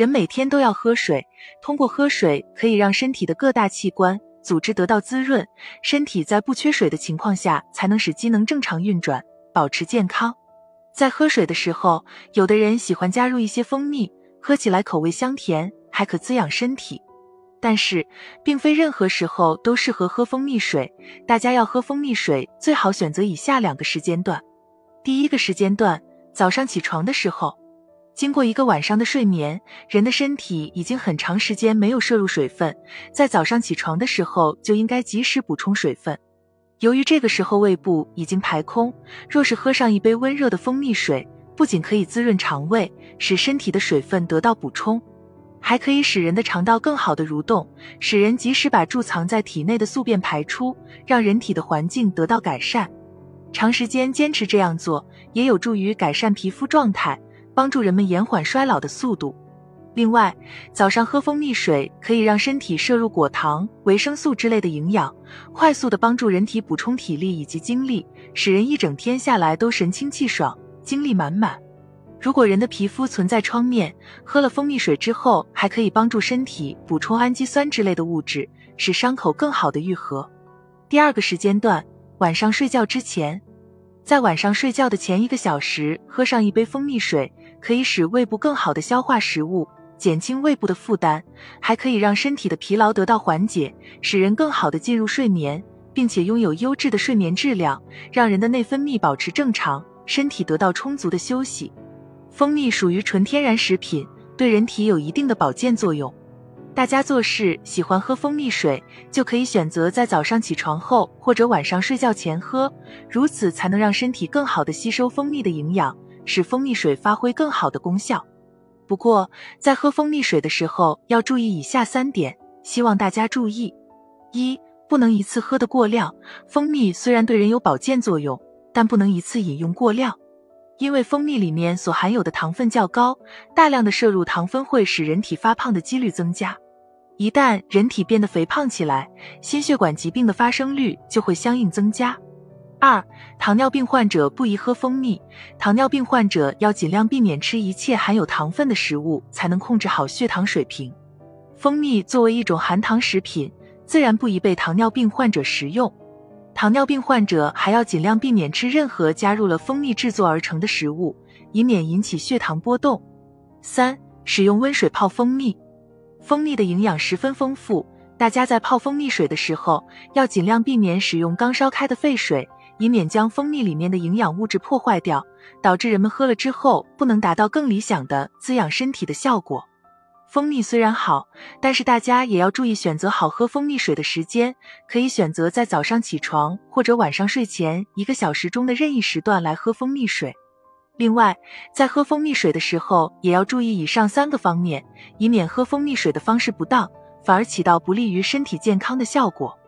人每天都要喝水，通过喝水可以让身体的各大器官、组织得到滋润，身体在不缺水的情况下，才能使机能正常运转，保持健康。在喝水的时候，有的人喜欢加入一些蜂蜜，喝起来口味香甜，还可滋养身体。但是，并非任何时候都适合喝蜂蜜水。大家要喝蜂蜜水，最好选择以下两个时间段。第一个时间段，早上起床的时候。经过一个晚上的睡眠，人的身体已经很长时间没有摄入水分，在早上起床的时候就应该及时补充水分。由于这个时候胃部已经排空，若是喝上一杯温热的蜂蜜水，不仅可以滋润肠胃，使身体的水分得到补充，还可以使人的肠道更好的蠕动，使人及时把贮藏在体内的宿便排出，让人体的环境得到改善。长时间坚持这样做，也有助于改善皮肤状态。帮助人们延缓衰老的速度。另外，早上喝蜂蜜水可以让身体摄入果糖、维生素之类的营养，快速的帮助人体补充体力以及精力，使人一整天下来都神清气爽、精力满满。如果人的皮肤存在疮面，喝了蜂蜜水之后，还可以帮助身体补充氨基酸之类的物质，使伤口更好的愈合。第二个时间段，晚上睡觉之前，在晚上睡觉的前一个小时，喝上一杯蜂蜜水。可以使胃部更好的消化食物，减轻胃部的负担，还可以让身体的疲劳得到缓解，使人更好的进入睡眠，并且拥有优质的睡眠质量，让人的内分泌保持正常，身体得到充足的休息。蜂蜜属于纯天然食品，对人体有一定的保健作用。大家做事喜欢喝蜂蜜水，就可以选择在早上起床后或者晚上睡觉前喝，如此才能让身体更好的吸收蜂蜜的营养。使蜂蜜水发挥更好的功效。不过，在喝蜂蜜水的时候要注意以下三点，希望大家注意：一、不能一次喝的过量。蜂蜜虽然对人有保健作用，但不能一次饮用过量，因为蜂蜜里面所含有的糖分较高，大量的摄入糖分会使人体发胖的几率增加。一旦人体变得肥胖起来，心血管疾病的发生率就会相应增加。二、糖尿病患者不宜喝蜂蜜。糖尿病患者要尽量避免吃一切含有糖分的食物，才能控制好血糖水平。蜂蜜作为一种含糖食品，自然不宜被糖尿病患者食用。糖尿病患者还要尽量避免吃任何加入了蜂蜜制作而成的食物，以免引起血糖波动。三、使用温水泡蜂蜜。蜂蜜的营养十分丰富，大家在泡蜂蜜水的时候，要尽量避免使用刚烧开的沸水。以免将蜂蜜里面的营养物质破坏掉，导致人们喝了之后不能达到更理想的滋养身体的效果。蜂蜜虽然好，但是大家也要注意选择好喝蜂蜜水的时间，可以选择在早上起床或者晚上睡前一个小时中的任意时段来喝蜂蜜水。另外，在喝蜂蜜水的时候，也要注意以上三个方面，以免喝蜂蜜水的方式不当，反而起到不利于身体健康的效果。